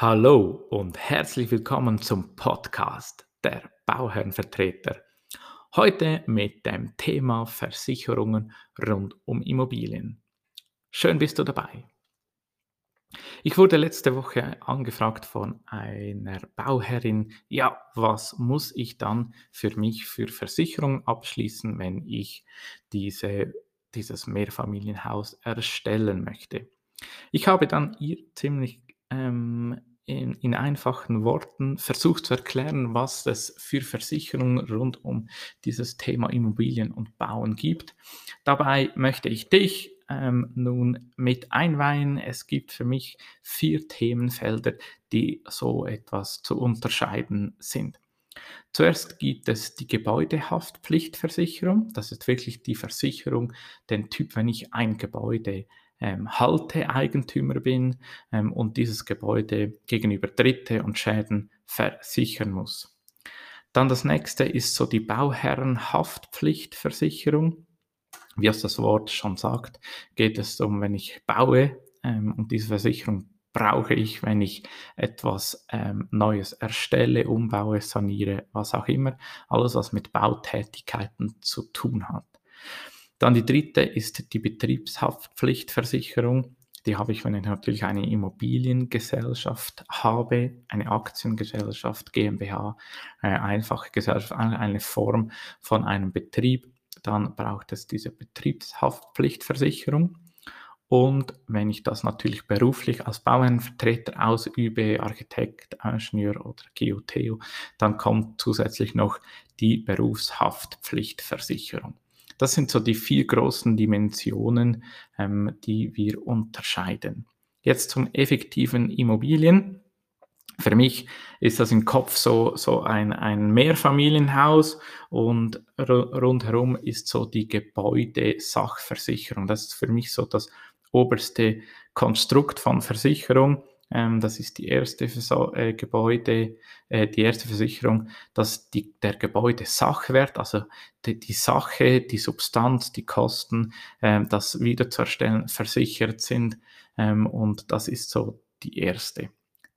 Hallo und herzlich willkommen zum Podcast der Bauherrenvertreter. Heute mit dem Thema Versicherungen rund um Immobilien. Schön bist du dabei. Ich wurde letzte Woche angefragt von einer Bauherrin, ja, was muss ich dann für mich für Versicherungen abschließen, wenn ich diese, dieses Mehrfamilienhaus erstellen möchte. Ich habe dann ihr ziemlich ähm, in, in, einfachen Worten versucht zu erklären, was es für Versicherungen rund um dieses Thema Immobilien und Bauen gibt. Dabei möchte ich dich ähm, nun mit einweihen. Es gibt für mich vier Themenfelder, die so etwas zu unterscheiden sind. Zuerst gibt es die Gebäudehaftpflichtversicherung. Das ist wirklich die Versicherung, den Typ, wenn ich ein Gebäude ähm, Halteeigentümer bin ähm, und dieses Gebäude gegenüber Dritte und Schäden versichern muss. Dann das nächste ist so die Bauherrenhaftpflichtversicherung. Wie es das Wort schon sagt, geht es um, wenn ich baue ähm, und diese Versicherung brauche ich, wenn ich etwas ähm, Neues erstelle, umbaue, saniere, was auch immer. Alles, was mit Bautätigkeiten zu tun hat. Dann die dritte ist die Betriebshaftpflichtversicherung. Die habe ich, wenn ich natürlich eine Immobiliengesellschaft habe, eine Aktiengesellschaft, GmbH, eine einfache Gesellschaft, eine Form von einem Betrieb. Dann braucht es diese Betriebshaftpflichtversicherung. Und wenn ich das natürlich beruflich als Bauherrenvertreter ausübe, Architekt, Ingenieur oder Geotheo, dann kommt zusätzlich noch die Berufshaftpflichtversicherung. Das sind so die vier großen Dimensionen, ähm, die wir unterscheiden. Jetzt zum effektiven Immobilien. Für mich ist das im Kopf so, so ein, ein Mehrfamilienhaus und rundherum ist so die Gebäudesachversicherung. Das ist für mich so das oberste Konstrukt von Versicherung. Ähm, das ist die erste Verso äh, Gebäude, äh, die erste Versicherung, dass die, der Gebäudesachwert, also die, die, Sache, die Substanz, die Kosten, ähm, das wiederzuerstellen, versichert sind. Ähm, und das ist so die erste.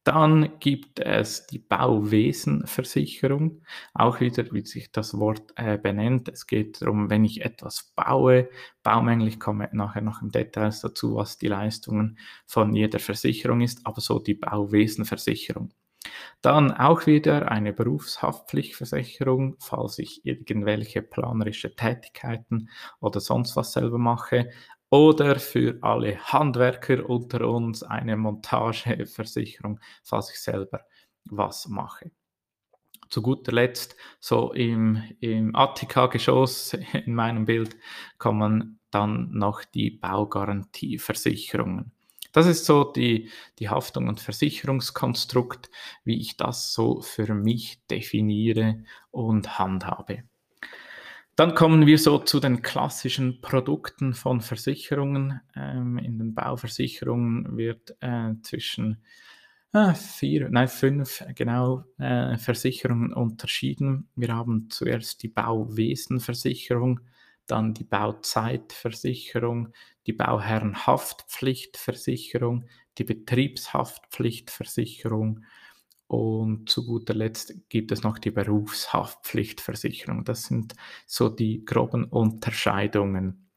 Dann gibt es die Bauwesenversicherung, auch wieder, wie sich das Wort äh, benennt. Es geht darum, wenn ich etwas baue, Baumängel, ich komme nachher noch im Detail dazu, was die Leistungen von jeder Versicherung ist, aber so die Bauwesenversicherung. Dann auch wieder eine Berufshaftpflichtversicherung, falls ich irgendwelche planerische Tätigkeiten oder sonst was selber mache oder für alle Handwerker unter uns eine Montageversicherung, falls ich selber was mache. Zu guter Letzt, so im, im Attika-Geschoss in meinem Bild, kommen dann noch die Baugarantieversicherungen. Das ist so die, die Haftung und Versicherungskonstrukt, wie ich das so für mich definiere und handhabe. Dann kommen wir so zu den klassischen Produkten von Versicherungen. Ähm, in den Bauversicherungen wird äh, zwischen äh, vier, nein, fünf genau äh, Versicherungen unterschieden. Wir haben zuerst die Bauwesenversicherung, dann die Bauzeitversicherung, die Bauherrenhaftpflichtversicherung, die Betriebshaftpflichtversicherung und zu guter Letzt gibt es noch die Berufshaftpflichtversicherung. Das sind so die groben Unterscheidungen.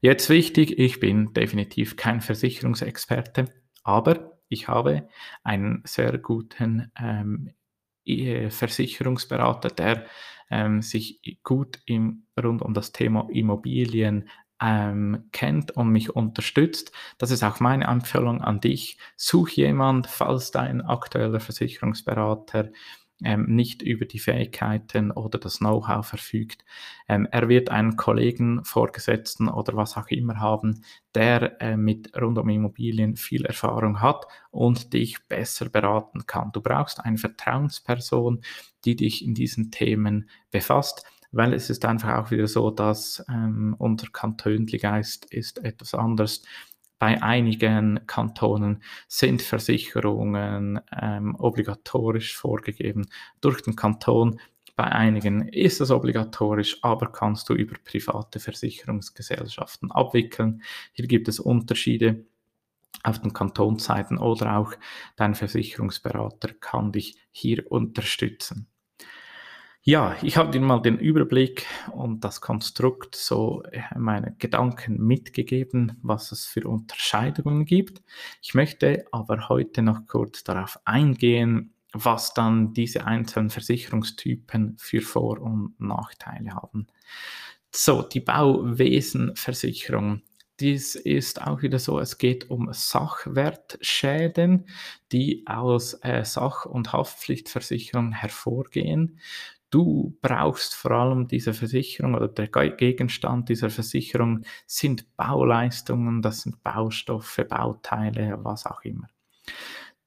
Jetzt wichtig, ich bin definitiv kein Versicherungsexperte, aber ich habe einen sehr guten ähm, Versicherungsberater, der ähm, sich gut im, rund um das Thema Immobilien ähm, kennt und mich unterstützt. Das ist auch meine Empfehlung an dich. Such jemand, falls dein aktueller Versicherungsberater ähm, nicht über die Fähigkeiten oder das Know-how verfügt. Ähm, er wird einen Kollegen, Vorgesetzten oder was auch immer haben, der äh, mit rund um Immobilien viel Erfahrung hat und dich besser beraten kann. Du brauchst eine Vertrauensperson, die dich in diesen Themen befasst weil es ist einfach auch wieder so, dass ähm, unser Kantönligeist ist etwas anders. Bei einigen Kantonen sind Versicherungen ähm, obligatorisch vorgegeben durch den Kanton. Bei einigen ist es obligatorisch, aber kannst du über private Versicherungsgesellschaften abwickeln. Hier gibt es Unterschiede. auf den Kantonsseiten oder auch dein Versicherungsberater kann dich hier unterstützen. Ja, ich habe dir mal den Überblick und das Konstrukt, so äh, meine Gedanken mitgegeben, was es für Unterscheidungen gibt. Ich möchte aber heute noch kurz darauf eingehen, was dann diese einzelnen Versicherungstypen für Vor- und Nachteile haben. So, die Bauwesenversicherung. Dies ist auch wieder so, es geht um Sachwertschäden, die aus äh, Sach- und Haftpflichtversicherung hervorgehen. Du brauchst vor allem diese Versicherung oder der Gegenstand dieser Versicherung sind Bauleistungen, das sind Baustoffe, Bauteile, was auch immer.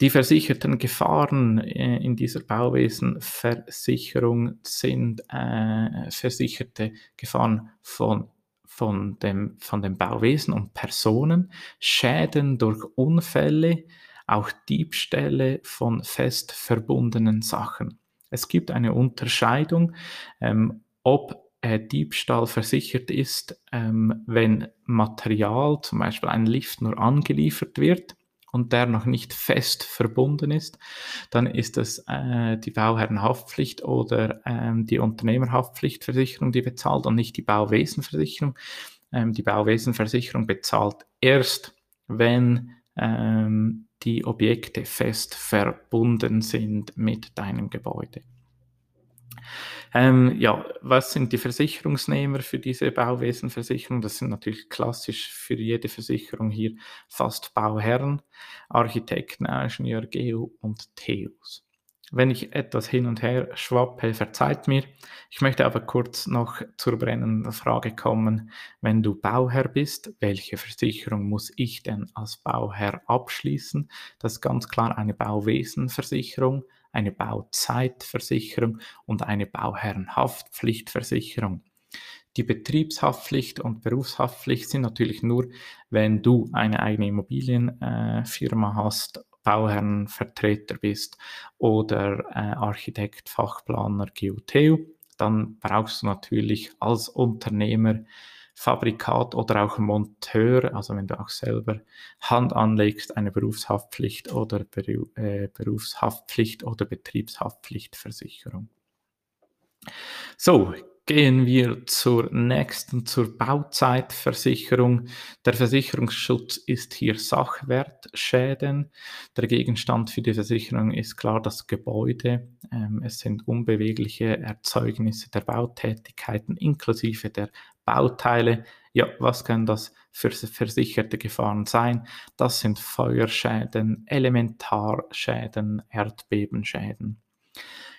Die versicherten Gefahren äh, in dieser Bauwesenversicherung sind äh, versicherte Gefahren von, von, dem, von dem Bauwesen und Personen, Schäden durch Unfälle, auch Diebstähle von fest verbundenen Sachen. Es gibt eine Unterscheidung, ähm, ob äh, Diebstahl versichert ist, ähm, wenn Material, zum Beispiel ein Lift, nur angeliefert wird und der noch nicht fest verbunden ist, dann ist es äh, die Bauherrenhaftpflicht oder ähm, die Unternehmerhaftpflichtversicherung, die bezahlt und nicht die Bauwesenversicherung. Ähm, die Bauwesenversicherung bezahlt erst, wenn ähm, die Objekte fest verbunden sind mit deinem Gebäude. Ähm, ja, was sind die Versicherungsnehmer für diese Bauwesenversicherung? Das sind natürlich klassisch für jede Versicherung hier fast Bauherren, Architekten, Ingenieur, Geo und Theos. Wenn ich etwas hin und her schwappe, verzeiht mir. Ich möchte aber kurz noch zur brennenden Frage kommen. Wenn du Bauherr bist, welche Versicherung muss ich denn als Bauherr abschließen? Das ist ganz klar eine Bauwesenversicherung, eine Bauzeitversicherung und eine Bauherrenhaftpflichtversicherung. Die Betriebshaftpflicht und Berufshaftpflicht sind natürlich nur, wenn du eine eigene Immobilienfirma hast, Bauherrenvertreter bist oder äh, Architekt, Fachplaner, GUTU, dann brauchst du natürlich als Unternehmer Fabrikat oder auch Monteur, also wenn du auch selber Hand anlegst, eine Berufshaftpflicht oder Beru äh, Berufshaftpflicht oder Betriebshaftpflichtversicherung. So, gehen wir zur nächsten, zur Bauzeitversicherung. Der Versicherungsschutz ist hier Sachwertschäden. Der Gegenstand für die Versicherung ist klar das Gebäude. Ähm, es sind unbewegliche Erzeugnisse der Bautätigkeiten inklusive der Bauteile. Ja, was können das für versicherte Gefahren sein? Das sind Feuerschäden, Elementarschäden, Erdbebenschäden.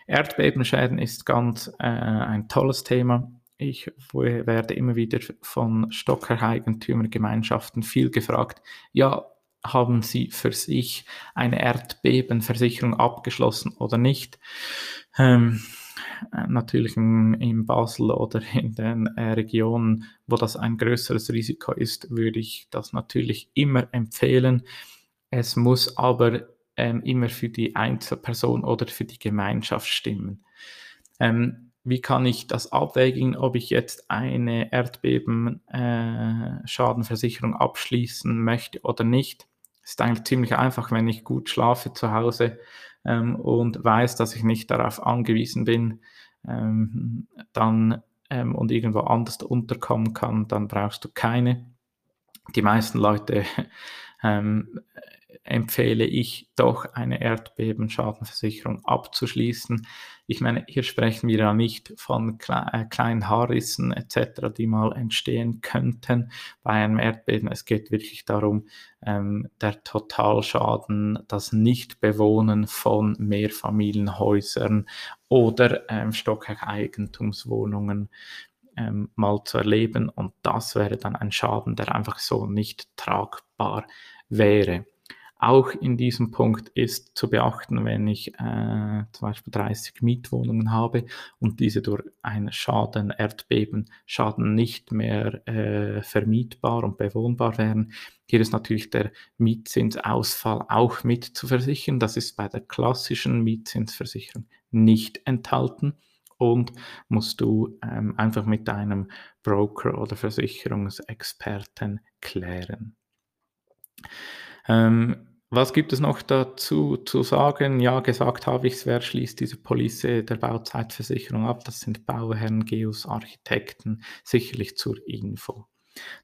Erdbebenschäden ist ganz äh, ein tolles Thema. Ich werde immer wieder von Stocker-Eigentümergemeinschaften viel gefragt, ja, haben Sie für sich eine Erdbebenversicherung abgeschlossen oder nicht? Ähm, äh, natürlich in, in, Basel oder in den äh, Regionen, wo das ein größeres Risiko ist, würde ich das natürlich immer empfehlen. Es muss aber ähm, immer für die Einzelperson oder für die Gemeinschaft stimmen. Ähm, wie kann ich das abwägen, ob ich jetzt eine Erdbebenschadenversicherung äh, abschließen möchte oder nicht? Ist eigentlich ziemlich einfach, wenn ich gut schlafe zu Hause ähm, und weiß, dass ich nicht darauf angewiesen bin, ähm, dann ähm, und irgendwo anders unterkommen kann, dann brauchst du keine. Die meisten Leute ähm, empfehle ich doch eine Erdbebenschadenversicherung abzuschließen. Ich meine, hier sprechen wir ja nicht von äh, kleinen Haarrissen etc., die mal entstehen könnten bei einem Erdbeben. Es geht wirklich darum, ähm, der Totalschaden, das Nichtbewohnen von Mehrfamilienhäusern oder ähm, Stockeigentumswohnungen ähm, mal zu erleben. Und das wäre dann ein Schaden, der einfach so nicht tragbar wäre. Auch in diesem Punkt ist zu beachten, wenn ich äh, zum Beispiel 30 Mietwohnungen habe und diese durch einen Schaden, Erdbeben, Schaden nicht mehr äh, vermietbar und bewohnbar wären. Hier ist natürlich der Mietzinsausfall auch mit zu versichern. Das ist bei der klassischen Mietzinsversicherung nicht enthalten und musst du ähm, einfach mit deinem Broker oder Versicherungsexperten klären. Ähm, was gibt es noch dazu zu sagen? Ja, gesagt habe ich es, wer schließt diese Police der Bauzeitversicherung ab? Das sind Bauherren, Geos, Architekten, sicherlich zur Info.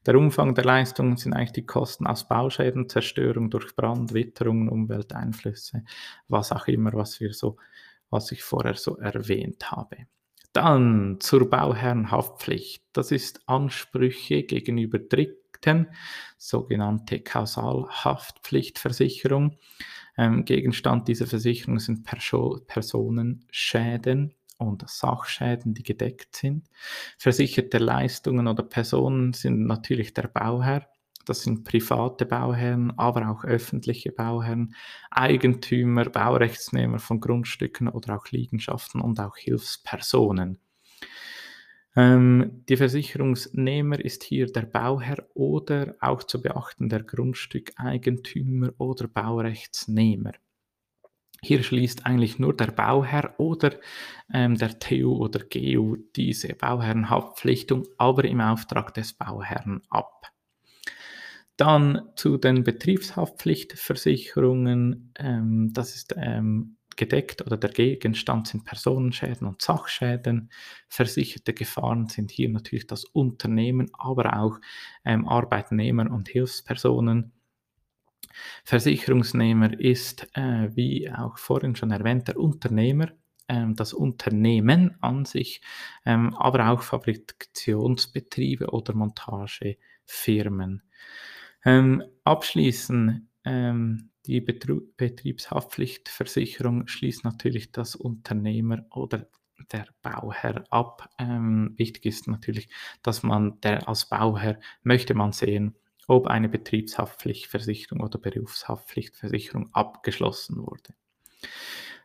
Der Umfang der Leistungen sind eigentlich die Kosten aus Bauschäden, Zerstörung durch Brand, Witterungen, Umwelteinflüsse, was auch immer, was wir so, was ich vorher so erwähnt habe. Dann zur Bauherrenhaftpflicht. Das ist Ansprüche gegenüber Dritten, sogenannte Kausalhaftpflichtversicherung. Ähm, Gegenstand dieser Versicherung sind Perso Personenschäden und Sachschäden, die gedeckt sind. Versicherte Leistungen oder Personen sind natürlich der Bauherr. Das sind private Bauherren, aber auch öffentliche Bauherren, Eigentümer, Baurechtsnehmer von Grundstücken oder auch Liegenschaften und auch Hilfspersonen. Ähm, die Versicherungsnehmer ist hier der Bauherr oder auch zu beachten der Grundstückeigentümer oder Baurechtsnehmer. Hier schließt eigentlich nur der Bauherr oder ähm, der TU oder GU diese Bauherrenhaftpflichtung, aber im Auftrag des Bauherrn ab. Dann zu den Betriebshaftpflichtversicherungen. Ähm, das ist ähm, gedeckt oder der Gegenstand sind Personenschäden und Sachschäden. Versicherte Gefahren sind hier natürlich das Unternehmen, aber auch ähm, Arbeitnehmer und Hilfspersonen. Versicherungsnehmer ist, äh, wie auch vorhin schon erwähnt, der Unternehmer, ähm, das Unternehmen an sich, ähm, aber auch Fabrikationsbetriebe oder Montagefirmen. Ähm, abschließen, ähm, die Betru Betriebshaftpflichtversicherung schließt natürlich das Unternehmer oder der Bauherr ab. Ähm, wichtig ist natürlich, dass man der als Bauherr möchte man sehen, ob eine Betriebshaftpflichtversicherung oder Berufshaftpflichtversicherung abgeschlossen wurde.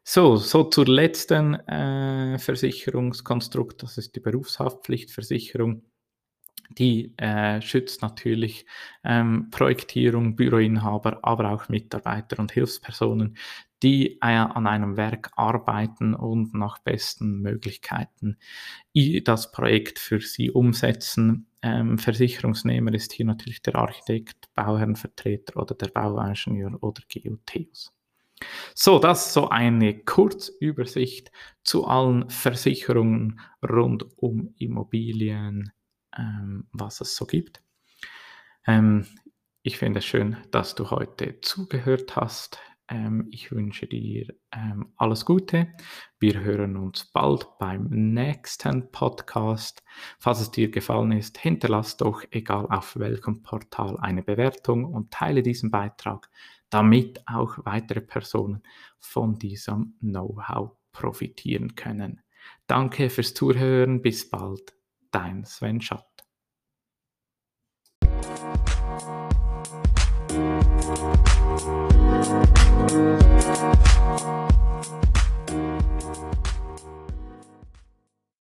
So, so zur letzten äh, Versicherungskonstrukt, das ist die Berufshaftpflichtversicherung. Die äh, schützt natürlich ähm, Projektierung, Büroinhaber, aber auch Mitarbeiter und Hilfspersonen, die äh, an einem Werk arbeiten und nach besten Möglichkeiten das Projekt für sie umsetzen. Ähm, Versicherungsnehmer ist hier natürlich der Architekt, Bauherrenvertreter oder der Bauingenieur oder GUTs. So, das ist so eine Kurzübersicht zu allen Versicherungen rund um Immobilien, ähm, was es so gibt. Ähm, ich finde es schön, dass du heute zugehört hast. Ähm, ich wünsche dir ähm, alles Gute. Wir hören uns bald beim nächsten Podcast. Falls es dir gefallen ist, hinterlass doch, egal auf welchem Portal, eine Bewertung und teile diesen Beitrag, damit auch weitere Personen von diesem Know-how profitieren können. Danke fürs Zuhören. Bis bald dein Sven Schott.